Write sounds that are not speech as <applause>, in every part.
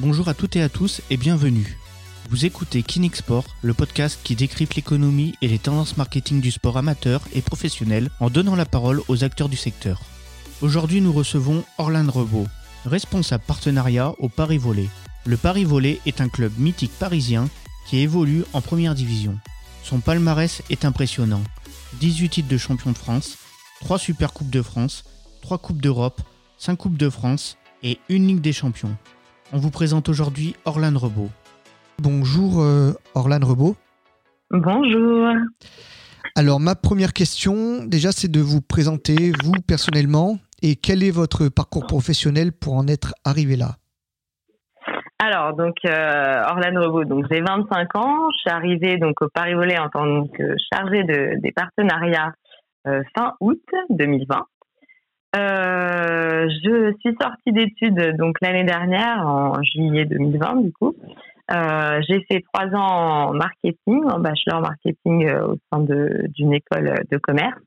Bonjour à toutes et à tous et bienvenue. Vous écoutez Kinix Sport, le podcast qui décrypte l'économie et les tendances marketing du sport amateur et professionnel en donnant la parole aux acteurs du secteur. Aujourd'hui, nous recevons Orlane Rebaud, responsable partenariat au Paris Volley. Le Paris Volley est un club mythique parisien qui évolue en première division. Son palmarès est impressionnant. 18 titres de champion de France, 3 Super Coupes de France, 3 Coupes d'Europe, 5 Coupes de France et une Ligue des Champions. On vous présente aujourd'hui Orlane Rebaud. Bonjour euh, Orlane Rebaud. Bonjour. Alors ma première question, déjà, c'est de vous présenter vous personnellement et quel est votre parcours professionnel pour en être arrivé là? Alors donc euh, Orlane Rebaud, donc j'ai 25 ans, je suis arrivée donc au Paris Volley en tant que chargée de, des partenariats euh, fin août 2020. Euh, je suis sortie d'études donc l'année dernière, en juillet 2020 du coup. Euh, j'ai fait trois ans en marketing, en bachelor marketing euh, au sein d'une école de commerce,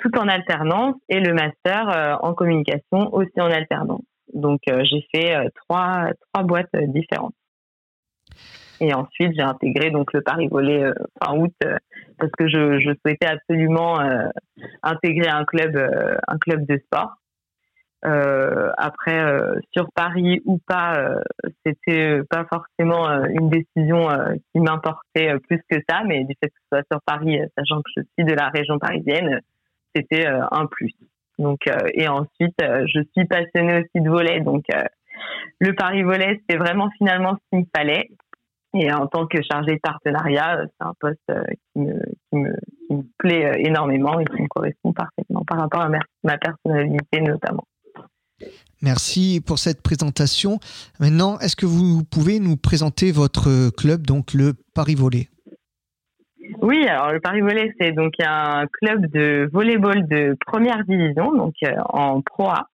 tout en alternance, et le master en communication aussi en alternance. Donc j'ai fait trois trois boîtes différentes. Et ensuite, j'ai intégré donc le Paris Volley euh, fin août parce que je, je, souhaitais absolument euh, intégrer un club, un club de sport. après, sur Paris ou pas, c'était pas forcément une décision qui m'importait plus que ça, mais du fait que ce soit sur Paris, sachant que je suis de la région parisienne, c'était un plus. Donc, et ensuite, je suis passionnée aussi de volet, donc le Paris volet, c'était vraiment finalement ce qu'il me fallait. Et en tant que chargé de partenariat, euh, c'est un poste euh, qui me, qui, me, qui me, plaît euh, énormément et qui me correspond parfaitement par rapport à ma personnalité notamment. Merci pour cette présentation. Maintenant, est-ce que vous pouvez nous présenter votre club, donc le Paris Volley? Oui, alors le Paris Volley, c'est donc un club de volleyball de première division, donc en Pro A,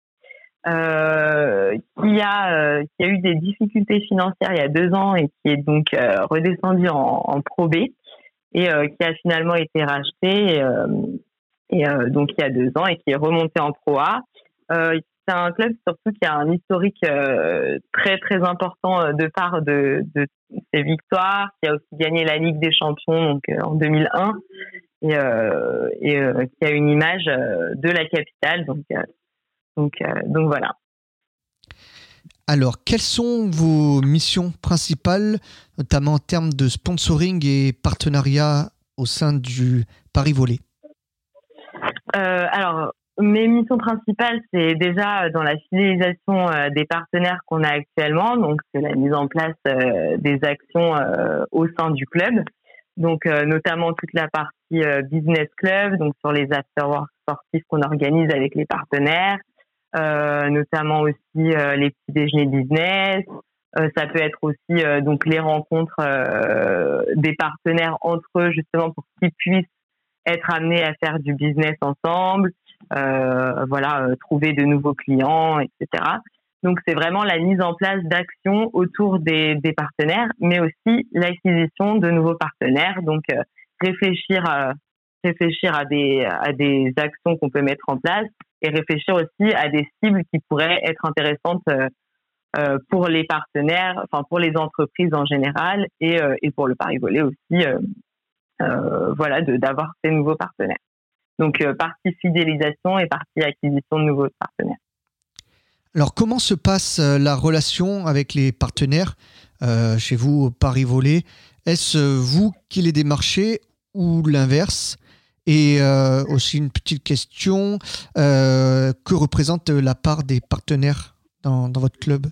euh, qui a euh, qui a eu des difficultés financières il y a deux ans et qui est donc euh, redescendu en, en, Pro B et qui a finalement été racheté et, donc il y a deux ans et qui est remonté en Pro A. c'est un club surtout qui a un historique très très important de part de, de ses victoires, qui a aussi gagné la Ligue des Champions donc en 2001 et, et qui a une image de la capitale donc donc, euh, donc voilà. Alors, quelles sont vos missions principales, notamment en termes de sponsoring et partenariat au sein du Paris Volley? Euh, Alors, mes missions principales, c'est déjà dans la fidélisation euh, des partenaires qu'on a actuellement. Donc, c'est la mise en place des actions au sein du club. Donc, notamment toute la partie business club, donc sur les afterworks sportifs qu'on organise avec les partenaires, euh, notamment aussi euh, les petits déjeuners business. Euh, ça peut être aussi donc les rencontres des partenaires entre eux justement pour qu'ils puissent être amenés à faire du business ensemble, voilà, trouver de nouveaux clients, etc. Donc c'est vraiment la mise en place d'actions autour des, des, partenaires, mais aussi l'acquisition de nouveaux partenaires. Donc réfléchir à, réfléchir à des à des actions qu'on peut mettre en place et réfléchir aussi à des cibles qui pourraient être intéressantes euh, euh, pour les partenaires, enfin pour les entreprises en général et, euh, et pour le Paris Volley aussi, voilà, d'avoir ces nouveaux partenaires. Donc partie fidélisation et partie acquisition de nouveaux partenaires. Alors comment se passe la relation avec les partenaires chez vous au Paris Volley Est-ce vous qui les démarchez ou l'inverse? Et euh, aussi une petite question, euh, que représente la part des partenaires dans, votre club?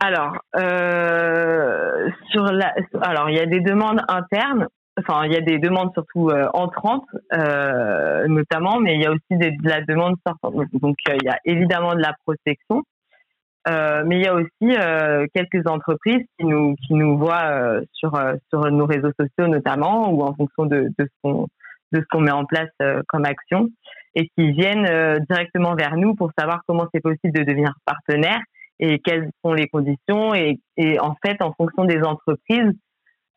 Alors, euh, sur la, alors il y a des demandes internes, enfin il y a des demandes surtout entrantes notamment, mais il y a aussi de la demande sortante. Donc il y a évidemment de la protection, mais il y a aussi quelques entreprises qui nous qui nous voient sur sur nos réseaux sociaux notamment ou en fonction de de ce qu'on de ce qu'on met en place comme action et qui viennent directement vers nous pour savoir comment c'est possible de devenir partenaire et quelles sont les conditions. Et, et en fait en fonction des entreprises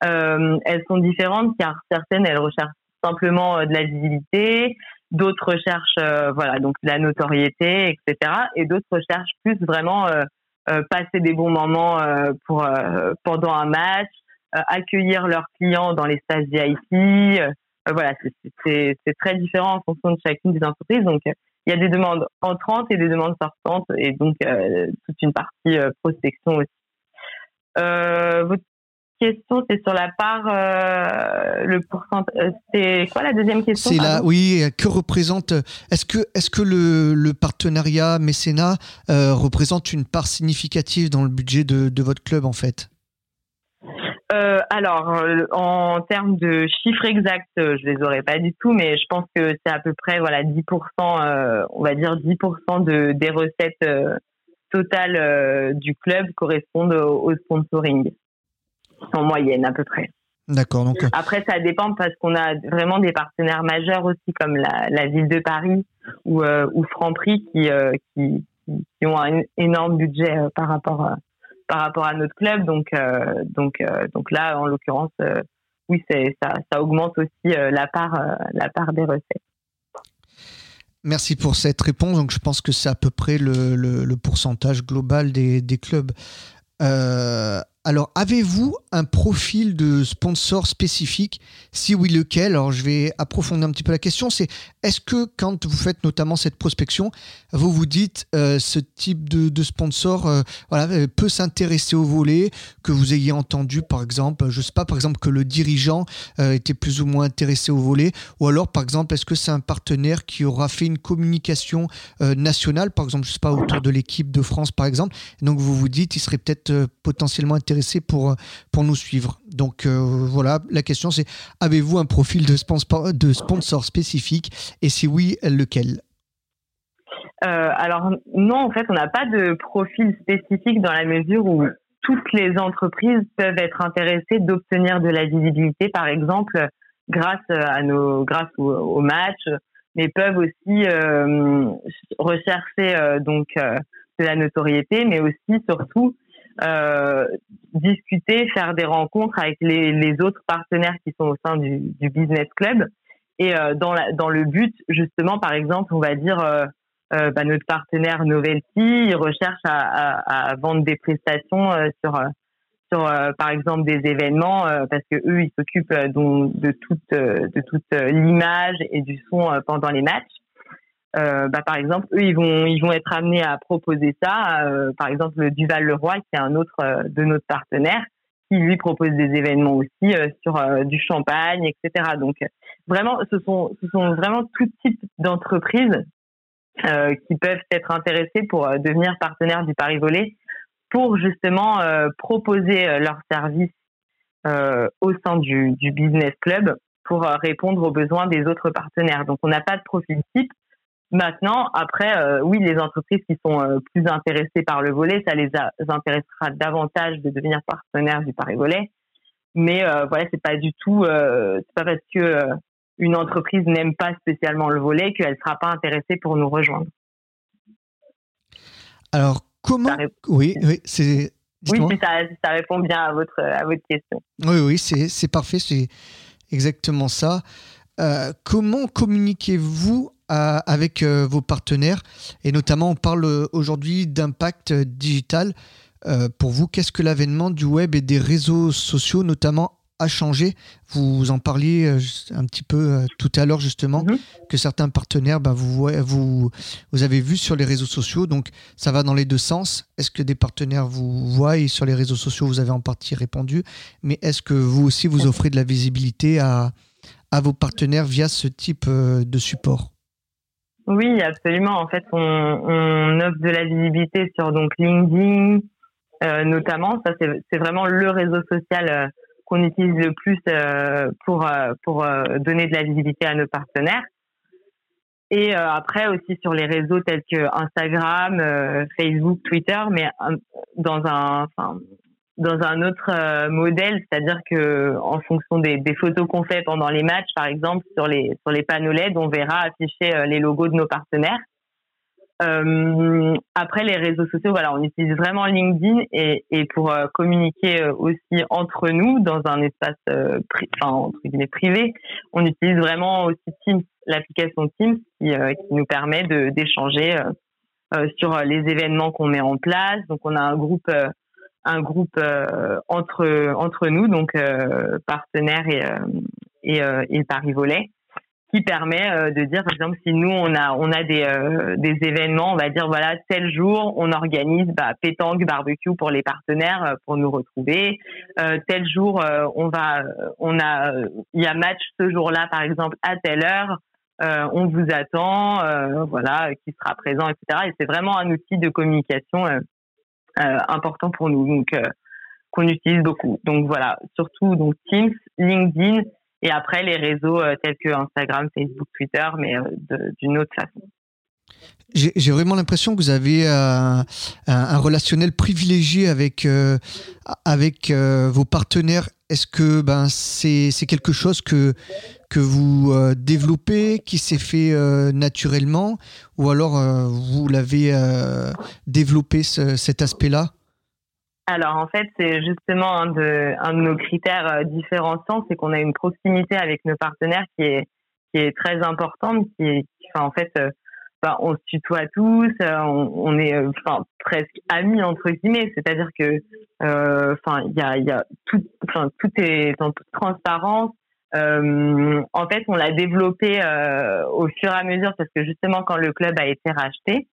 elles sont différentes car certaines elles recherchent simplement de la visibilité d'autres recherchent voilà donc la notoriété etc et d'autres recherchent plus vraiment passer des bons moments pour pendant un match, accueillir leurs clients dans l'espace VIP. voilà, c'est très différent en fonction de chacune des entreprises. Donc, il y a des demandes entrantes et des demandes sortantes, et donc toute une partie prospection aussi. votre question, c'est sur la part, euh, le pourcentage. Euh, c'est quoi la deuxième question C'est là, oui. Que représente Est-ce que, est-ce que le, le, partenariat mécénat euh, représente une part significative dans le budget de, de votre club en fait? Alors, en termes de chiffres exacts, je les aurais pas du tout, mais je pense que c'est à peu près voilà 10%, on va dire 10% de, des recettes totales du club correspondent au sponsoring en moyenne à peu près. D'accord. Donc... Euh, Après, ça dépend parce qu'on a vraiment des partenaires majeurs aussi, comme la, la ville de Paris ou, euh, ou Franprix, qui, euh, qui, qui, ont un énorme budget euh, par, rapport, par rapport à notre club. Donc, donc, donc là, en l'occurrence, oui, ça, ça augmente aussi la, part, la part des recettes. Merci pour cette réponse. Donc, je pense que c'est à peu près le, le, le pourcentage global des, des clubs. Euh, alors, avez-vous un profil de sponsor spécifique? Si oui, lequel? Alors, je vais approfondir un petit peu la question. C'est est-ce que quand vous faites notamment cette prospection, vous vous dites euh, ce type de, sponsor euh, voilà, euh, peut s'intéresser au volet, que vous ayez entendu par exemple, je sais pas, par exemple que le dirigeant était plus ou moins intéressé au volet, ou alors par exemple, est-ce que c'est un partenaire qui aura fait une communication nationale, par exemple, je sais pas, autour de l'équipe de France par exemple, donc vous vous dites, il serait peut-être potentiellement intéressé pour nous suivre? Donc euh, voilà, la question c'est avez-vous un profil de sponsor, spécifique? Et si oui, lequel? Euh, alors non, en fait, on n'a pas de profil spécifique dans la mesure où toutes les entreprises peuvent être intéressées d'obtenir de la visibilité, par exemple, grâce à nos, grâce au, match, mais peuvent aussi euh, rechercher donc de la notoriété, mais aussi surtout euh, discuter, faire des rencontres avec les, les, autres partenaires qui sont au sein du, du business club. Et euh, dans, la, dans le but, justement, par exemple, on va dire euh, euh bah, notre partenaire Novelty, il recherche à, à, à vendre des prestations euh, sur sur par exemple des événements parce que eux ils s'occupent de toute de toute l'image et du son pendant les matchs euh, bah, par exemple, eux, ils vont, ils vont être amenés à proposer ça. Euh, par exemple, le Duval Leroy, qui est un autre euh, de nos partenaires, qui lui propose des événements aussi sur du champagne, etc. Donc, vraiment, ce sont, ce sont vraiment tout type d'entreprises qui peuvent être intéressées pour devenir partenaires du Paris Volet pour justement proposer leurs services au sein du, du business club pour répondre aux besoins des autres partenaires. Donc, on n'a pas de profil type Maintenant, après, euh, oui, les entreprises qui sont euh, plus intéressées par le volet, ça les, intéressera davantage de devenir partenaires du Paris Volet. Mais euh, voilà, c'est pas du tout, euh, c'est pas parce que une entreprise n'aime pas spécialement le volet qu'elle sera pas intéressée pour nous rejoindre. Alors, comment Oui, oui, c'est. Oui, ça, ça, répond bien à votre à votre question. Oui, oui, c'est parfait, c'est exactement ça. comment communiquez-vous avec euh, vos partenaires Et notamment, on parle euh, aujourd'hui d'impact digital. Euh, pour vous, qu'est-ce que l'avènement du web et des réseaux sociaux, notamment, a changé? Vous en parliez un petit peu tout à l'heure, justement, mhm. que certains partenaires, bah, vous, vous, vous avez vu sur les réseaux sociaux. Donc, ça va dans les deux sens. Est-ce que des partenaires vous voient sur les réseaux sociaux Vous avez en partie répondu? Mais est-ce que vous aussi, vous offrez de la visibilité à, à vos partenaires via ce type de support? Oui, absolument. En fait, on, on, offre de la visibilité sur donc LinkedIn, euh, notamment. Ça, c'est vraiment le réseau social euh, qu'on utilise le plus euh, pour euh, pour donner de la visibilité à nos partenaires. Et après aussi sur les réseaux tels que Instagram, Facebook, Twitter, mais dans un, enfin, dans un autre euh, modèle, c'est-à-dire que en fonction des, des photos qu'on fait pendant les matchs, par exemple sur les sur les panneaux LED, on verra afficher euh, les logos de nos partenaires. Euh, après les réseaux sociaux, voilà, on utilise vraiment LinkedIn et, et pour euh, communiquer aussi entre nous dans un espace enfin, entre guillemets privé, on utilise vraiment aussi Teams, l'application Teams qui, qui nous permet d'échanger sur les événements qu'on met en place. Donc on a un groupe un groupe entre entre nous donc partenaires et et, et le Paris Volet qui permet euh, de dire par exemple si nous on a on a des euh, des événements on va dire voilà tel jour on organise bah, pétanque barbecue pour les partenaires euh, pour nous retrouver. Tel jour on va on a il y a match ce jour-là par exemple à telle heure on vous attend voilà qui sera présent etc et c'est vraiment un outil de communication important pour nous donc qu'on utilise beaucoup donc voilà surtout donc Teams LinkedIn et après les réseaux euh, tels que Instagram, Facebook, Twitter, mais euh, d'une autre façon. J'ai vraiment l'impression que vous avez euh, un, relationnel privilégié avec, avec vos partenaires. Est-ce que ben, c'est quelque chose que, que vous développez, qui s'est fait naturellement, ou alors vous l'avez développé cet aspect-là? Alors en fait, c'est justement un de, nos critères euh, différenciants, c'est qu'on a une proximité avec nos partenaires qui est, qui est très importante, qui est, en fait, euh, on se tutoie tous, euh, on, est enfin presque amis entre guillemets, c'est-à-dire que enfin il y a, tout, enfin tout est en toute transparence. en fait, on l'a développé au fur et à mesure parce que justement quand le club a été racheté,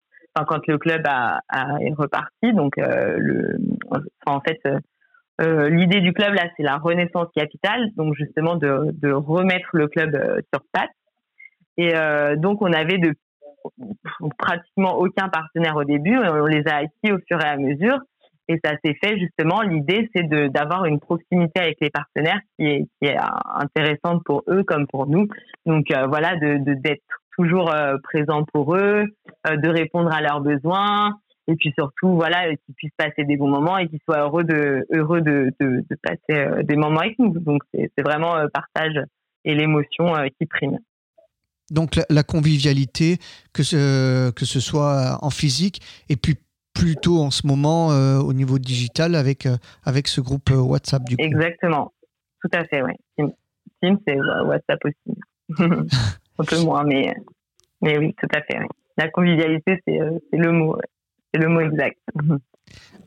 quand le club a, est reparti. Donc, euh, en fait, euh, euh, l'idée du club là, c'est la renaissance capitale, donc justement de, de remettre le club sur pattes. Et donc, on avait de pratiquement aucun partenaire au début, on les a acquis au fur et à mesure. Et ça s'est fait justement. L'idée, c'est d'avoir une proximité avec les partenaires qui est, qui est intéressante pour eux comme pour nous. Donc voilà, de d'être toujours euh, présent pour eux, euh, de répondre à leurs besoins et puis surtout voilà qu'ils puissent passer des bons moments et qu'ils soient heureux de heureux de, de, de passer euh, des moments avec nous donc c'est vraiment partage et l'émotion qui prime donc la, convivialité que ce que ce soit en physique et puis plutôt en ce moment au niveau digital avec avec ce groupe WhatsApp du coup. Exactement. Tout à fait oui Teams c'est WhatsApp aussi. <laughs> Un peu moins, mais, mais oui, tout à fait. La convivialité, euh, c'est le mot, c'est le mot exact.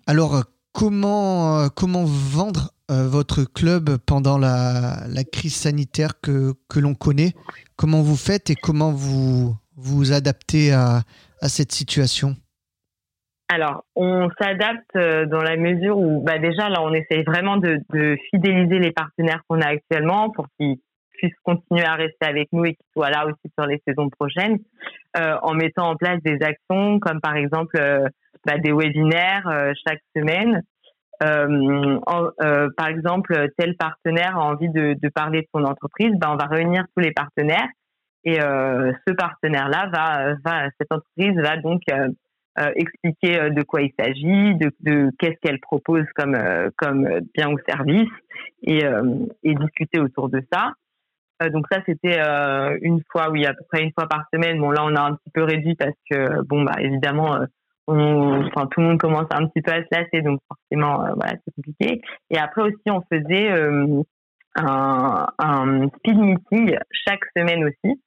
Alors, comment, euh, comment vendre euh, votre club pendant la, crise sanitaire que, que l'on connaît Comment vous faites et comment vous vous adaptez à, à cette situation? Alors, on s'adapte dans la mesure où, bah déjà, là, on essaye vraiment de, fidéliser les partenaires qu'on a actuellement pour qu'ils puissent continuer à rester avec nous et qu'ils soient là aussi sur les saisons prochaines, euh, en mettant en place des actions comme par exemple euh, bah, des webinaires euh, chaque semaine. Par exemple, tel partenaire a envie de, parler de son entreprise, bah, on va réunir tous les partenaires et ce partenaire-là va, cette entreprise va donc expliquer de quoi il s'agit, de, qu'est-ce qu'elle propose comme bien ou service, et, discuter autour de ça. Euh, donc ça, c'était euh, une fois, oui, à peu près une fois par semaine. Bon, là, on a un petit peu réduit parce que, bon, bah, évidemment, euh, on, enfin, tout le monde commence un petit peu à se lasser, donc forcément, voilà, c'est compliqué. Et après aussi, on faisait un, un speed meeting chaque semaine aussi.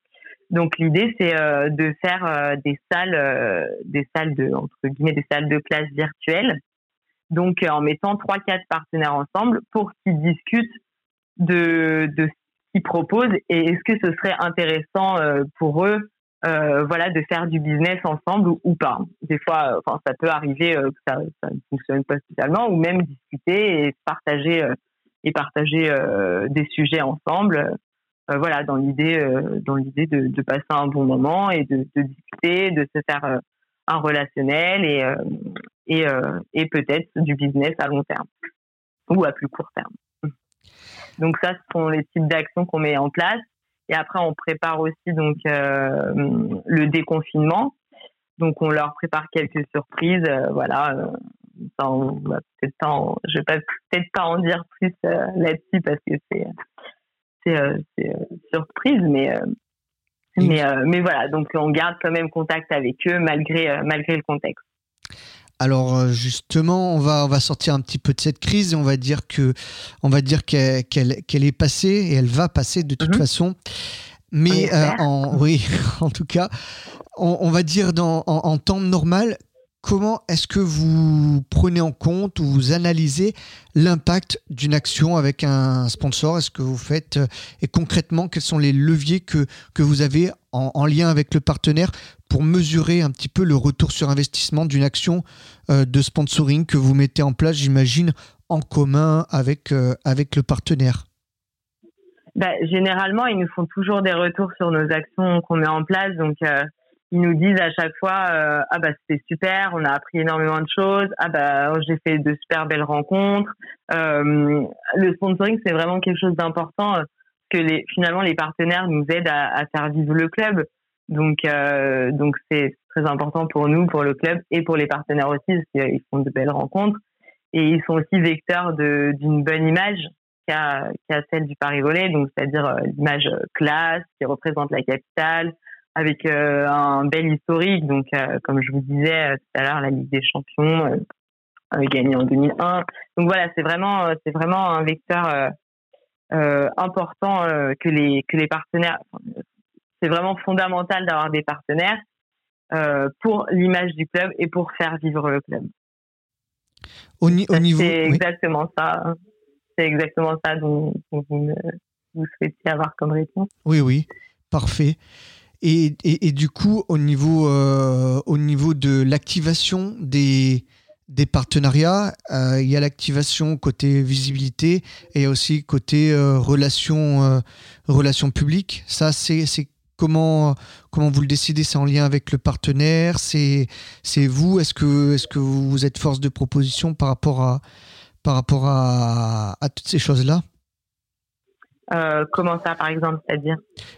Donc l'idée c'est de faire des salles, des salles de entre guillemets des salles de classe virtuelles. Donc en mettant trois quatre partenaires ensemble pour qu'ils discutent de de proposent et est-ce que ce serait intéressant euh, pour eux euh, voilà de faire du business ensemble ou, pas des fois euh, enfin ça peut arriver que ça, ça ne fonctionne pas spécialement ou même discuter et partager et partager des sujets ensemble voilà dans l'idée dans l'idée de, de, passer un bon moment et de, de discuter de se faire un relationnel et et, et peut-être du business à long terme ou à plus court terme donc ça, ce sont les types d'actions qu'on met en place. Et après, on prépare aussi donc euh, le déconfinement. Donc on leur prépare quelques surprises. Euh, voilà. Euh, ça, on va peut-être pas. je vais peut-être pas en dire plus là-dessus parce que c'est c'est surprise, mais mais mais voilà. Donc on garde quand même contact avec eux malgré malgré le contexte. Alors euh, justement, on va, on va sortir un petit peu de cette crise et on va dire que on va dire qu'elle est passée et elle va passer de toute mhm. façon. Mais en, oui, <laughs> en tout cas, on, va dire dans, en, temps normal, comment est-ce que vous prenez en compte ou vous analysez l'impact d'une action avec un sponsor? Est-ce que vous faites, et concrètement, quels sont les leviers que, vous avez en, lien avec le partenaire pour mesurer un petit peu le retour sur investissement d'une action euh, de sponsoring que vous mettez en place, j'imagine, en commun avec, euh, le partenaire? Bah, Généralement, ils nous font toujours des retours sur nos actions qu'on met en place. Donc, euh, ils nous disent à chaque fois euh, ah bah c'était super, on a appris énormément de choses, ah bah j'ai fait de super belles rencontres. Euh, le sponsoring c'est vraiment quelque chose d'important euh, que finalement les partenaires nous aident à, à faire vivre le club. Donc euh, donc c'est très important pour nous, pour le club et pour les partenaires aussi parce qu'ils font de belles rencontres et ils sont aussi vecteurs de d'une bonne image qu'à qu'à celle du Paris Volley, donc c'est-à-dire l'image classe qui représente la capitale avec euh, un bel historique. Donc, euh, comme je vous disais euh, tout à l'heure, la Ligue des Champions, gagnée en 2001. Donc voilà, c'est vraiment, c'est vraiment un vecteur important que les que les partenaires. C'est vraiment fondamental d'avoir des partenaires pour l'image du club et pour faire vivre le club. Au, niveau, c'est exactement ça. C'est exactement ça dont, vous, vous souhaitiez avoir comme réponse. Oui, oui, parfait. Et, et, du coup, au niveau, euh, au niveau de l'activation des, partenariats, euh, il y a l'activation côté visibilité et aussi côté euh, relations, relations publiques. Ça, c'est comment, comment vous le décidez? C'est en lien avec le partenaire? C'est vous? Est-ce que, est -ce que vous êtes force de proposition par rapport à, par rapport à toutes ces choses-là? Euh, comment ça, par exemple, c'est-à-dire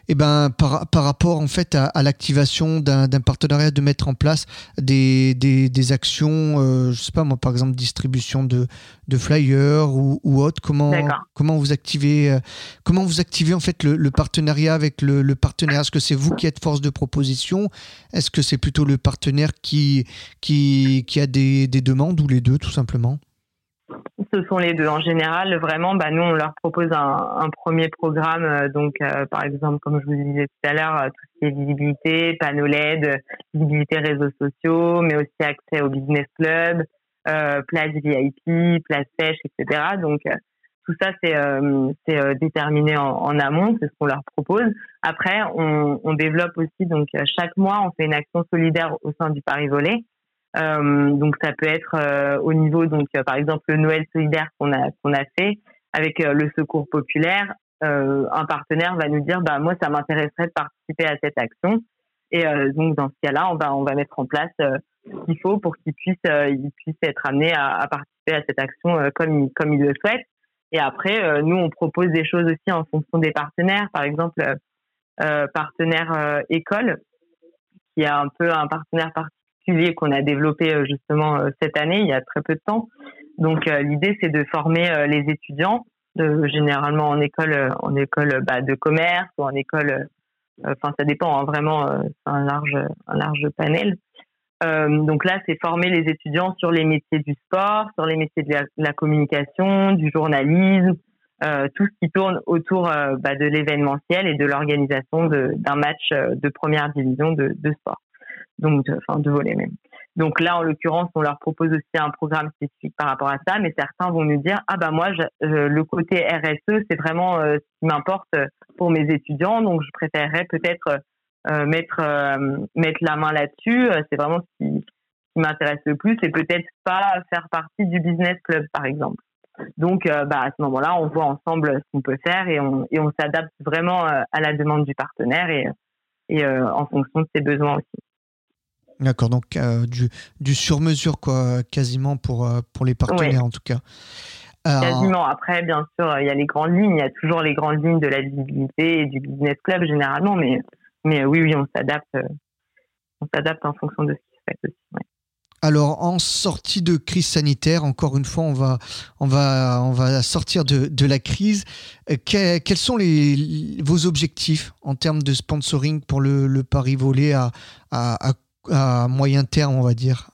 Eh ben, par, par, rapport en fait à, l'activation d'un partenariat, de mettre en place des, des, des actions, euh, je sais pas moi, par exemple distribution de, de flyers ou, ou autre. Comment comment vous activez euh, comment vous activez en fait le, partenariat avec le, le partenaire? Est-ce que c'est vous qui êtes force de proposition? Est-ce que c'est plutôt le partenaire qui qui, qui a des, des demandes ou les deux tout simplement? Ce sont les deux. En général, vraiment, bah, nous, on leur propose un, premier programme. Euh, donc, euh, par exemple, comme je vous disais tout à l'heure, euh, tout ce qui est visibilité, panneau LED, visibilité réseaux sociaux, mais aussi accès au business club, place VIP, place sèche, etc. Donc, tout ça, c'est déterminé en, en amont, c'est ce qu'on leur propose. Après, on, on développe aussi, donc chaque mois, on fait une action solidaire au sein du Paris Volet. Euh, donc ça peut être euh, au niveau donc euh, par exemple le Noël solidaire qu'on a qu'on a fait avec le Secours populaire. un partenaire va nous dire bah moi ça m'intéresserait de participer à cette action et donc dans ce cas-là on va on va mettre en place ce qu'il faut pour qu'il puisse il puisse être amené à, participer à cette action comme il, comme il le souhaite. Et après, nous, on propose des choses aussi en fonction des partenaires. Par exemple, partenaire école, qui a un peu un partenaire qu'on a développé euh, justement euh, cette année, il y a très peu de temps. Donc euh, l'idée c'est de former les étudiants, généralement en école, en école bah, de commerce ou en école, enfin ça dépend hein, vraiment, c'est un large, un large panel. donc là, c'est former les étudiants sur les métiers du sport, sur les métiers de la, communication, du journalisme, tout ce qui tourne autour bah, de l'événementiel et de l'organisation d'un match de première division de sport donc de, enfin de voler même. Donc là, en l'occurrence, on leur propose aussi un programme spécifique par rapport à ça, mais certains vont nous dire ah bah moi le côté RSE c'est vraiment euh, ce qui m'importe pour mes étudiants, donc je préférerais peut-être euh, mettre euh, mettre la main là-dessus. C'est vraiment ce qui, qui m'intéresse le plus, et peut-être pas faire partie du business club par exemple. Donc bah à ce moment-là, on voit ensemble ce qu'on peut faire et on et on s'adapte vraiment à la demande du partenaire et et en fonction de ses besoins aussi. D'accord, donc euh, du, du sur-mesure, quoi, quasiment pour, euh, pour les partenaires en tout cas. Quasiment. Après, bien sûr, il y a les grandes lignes, il y a toujours les grandes lignes de la visibilité et du business club généralement, mais, mais oui, oui, on s'adapte, euh, on s'adapte en fonction de ce qui se fait aussi. Alors, en sortie de crise sanitaire, encore une fois, on va, on va, on va sortir de, de la crise. quels sont les, vos objectifs en termes de sponsoring pour le, le Paris Volé à, à, à à moyen terme, on va dire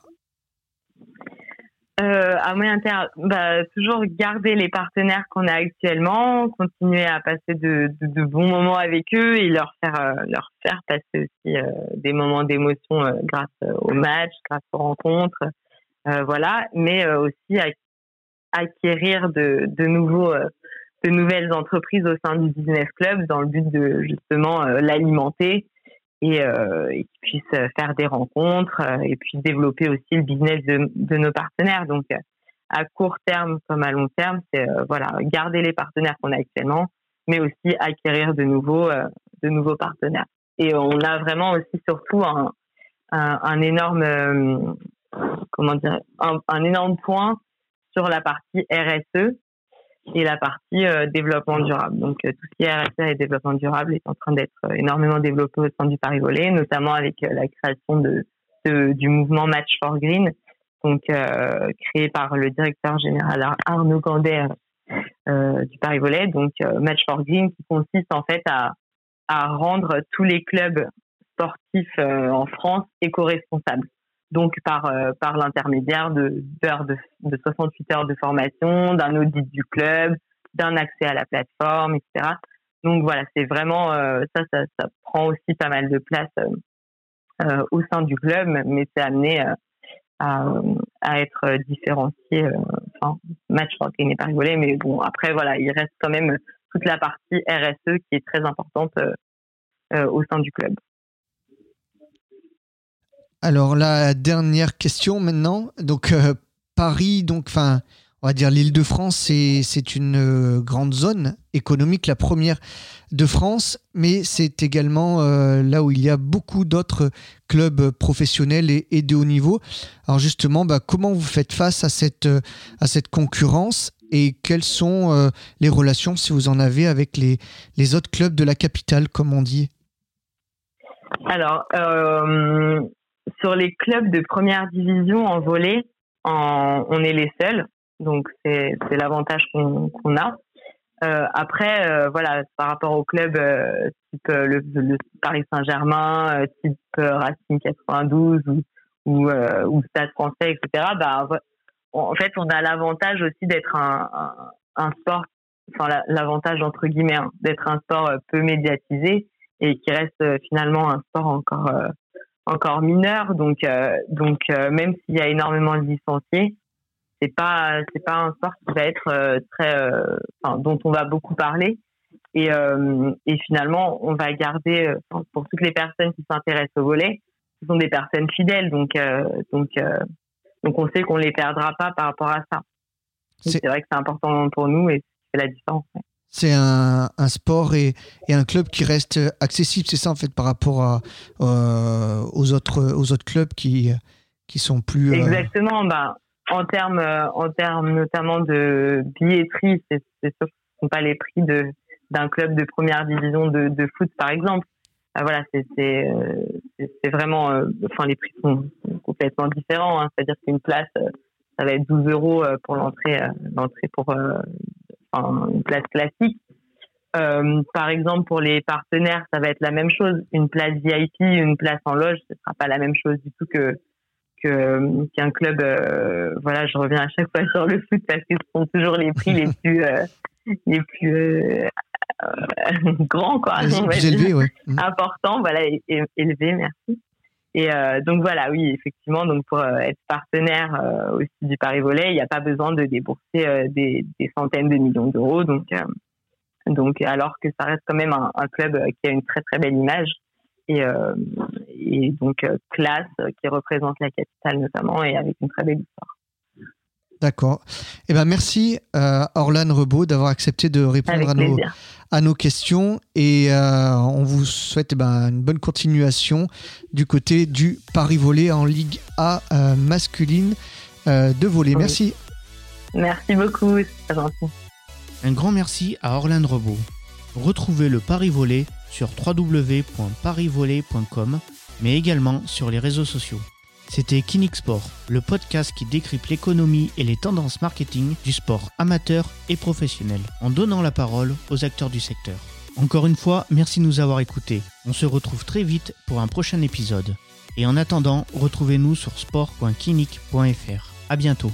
euh, à moyen terme, bah, toujours garder les partenaires qu'on a actuellement, continuer à passer de, bons moments avec eux et leur faire euh, leur faire passer aussi euh, des moments d'émotion grâce aux matchs, grâce aux rencontres, voilà. Mais aussi acquérir de, de nouveaux de nouvelles entreprises au sein du business club dans le but de justement l'alimenter et, euh, et qu'ils puissent faire des rencontres euh, et puis développer aussi le business de, de nos partenaires. Donc, euh, à court terme comme à long terme, c'est euh, voilà garder les partenaires qu'on a actuellement, mais aussi acquérir de nouveaux de nouveaux partenaires. Et on a vraiment aussi surtout un, un, un énorme comment dire un, un, énorme point sur la partie RSE et la partie euh, développement durable. Donc euh, tout ce qui est RSR et développement durable est en train d'être euh, énormément développé au sein du Paris Volley, notamment avec la création de, du mouvement Match for Green, donc créé par le directeur général Arnaud Gander du Paris Volley. Donc Match for Green qui consiste en fait à, à rendre tous les clubs sportifs en France éco-responsables donc par euh, par l'intermédiaire de, de, de 68 heures de formation, d'un audit du club, d'un accès à la plateforme, etc. Donc voilà, c'est vraiment euh, ça, ça, ça, prend aussi pas mal de place euh, au sein du club, mais c'est amené à, à, être différencié. enfin, match qui n'est pas rigolé, mais bon après voilà, il reste quand même toute la partie RSE qui est très importante au sein du club. Alors la dernière question maintenant. Donc euh, Paris, donc enfin, on va dire l'Île-de-France, c'est une euh, grande zone économique, la première de France, mais c'est également euh, là où il y a beaucoup d'autres clubs professionnels et, de haut niveau. Alors justement, bah, comment vous faites face à cette, à cette concurrence et quelles sont les relations, si vous en avez, avec les, les autres clubs de la capitale, comme on dit? Alors, sur les clubs de première division en volet, on est les seuls, donc c'est l'avantage qu'on a. Euh, après, euh, voilà, par rapport aux clubs euh, type le, Paris Saint-Germain, type Racing 92 ou, ou, ou, Stade Français, etc. Bah, en fait, on a l'avantage aussi d'être un, un, sport, enfin l'avantage entre guillemets, hein, d'être un sport peu médiatisé et qui reste finalement un sport encore encore mineur, donc euh, donc euh, même s'il y a énormément de licenciés, c'est pas c'est pas un sport qui va être euh, très enfin, dont on va beaucoup parler et et finalement on va garder pour toutes les personnes qui s'intéressent au volet, ce sont des personnes fidèles, donc donc donc on sait qu'on les perdra pas par rapport à ça. C'est vrai que c'est important pour nous et c'est la différence c'est un, sport et, un club qui reste accessible, c'est ça en fait par rapport euh, aux, autres, clubs qui, qui sont plus... Euh, Exactement, bah, en termes en termes notamment de billetterie, c'est sûr que ce ne sont pas les prix d'un club de première division de, foot par exemple. Ah, voilà, c'est c'est vraiment, euh, enfin les prix sont complètement différents. Hein. C'est-à-dire qu'une place, ça va être 12 euros pour l'entrée, l'entrée pour une place classique. Euh, par exemple, pour les partenaires, ça va être la même chose. Une place VIP, une place en loge, ce sera pas la même chose du tout que qu'un club. Euh, voilà, je reviens à chaque fois sur le foot parce que ce sont toujours les prix les <laughs> plus euh, les plus <laughs> grands, quoi. Les plus élevés, ouais. Mmh. Importants, voilà, élevés. Merci. Et euh, donc voilà, oui, effectivement, donc pour euh, être partenaire euh, aussi du Paris Volet, il n'y a pas besoin de débourser des, des, centaines de millions d'euros. Donc, donc alors que ça reste quand même un, un, club qui a une très très belle image et, et donc classe qui représente la capitale notamment et avec une très belle histoire. D'accord. Eh ben merci euh, Orlan Rebaud d'avoir accepté de répondre à nos, à nos, questions et euh, on vous souhaite eh ben, une bonne continuation du côté du Paris Volley en Ligue A euh, masculine de volley. Merci. Merci beaucoup, c'est gentil. Un grand merci à Orlan Rebaud. Retrouvez le Paris Volley sur www.parisvolley.com mais également sur les réseaux sociaux. C'était Kinix Sport, le podcast qui décrypte l'économie et les tendances marketing du sport amateur et professionnel, en donnant la parole aux acteurs du secteur. Encore une fois, merci de nous avoir écoutés. On se retrouve très vite pour un prochain épisode. Et en attendant, retrouvez-nous sur sport.kinic.fr. À bientôt.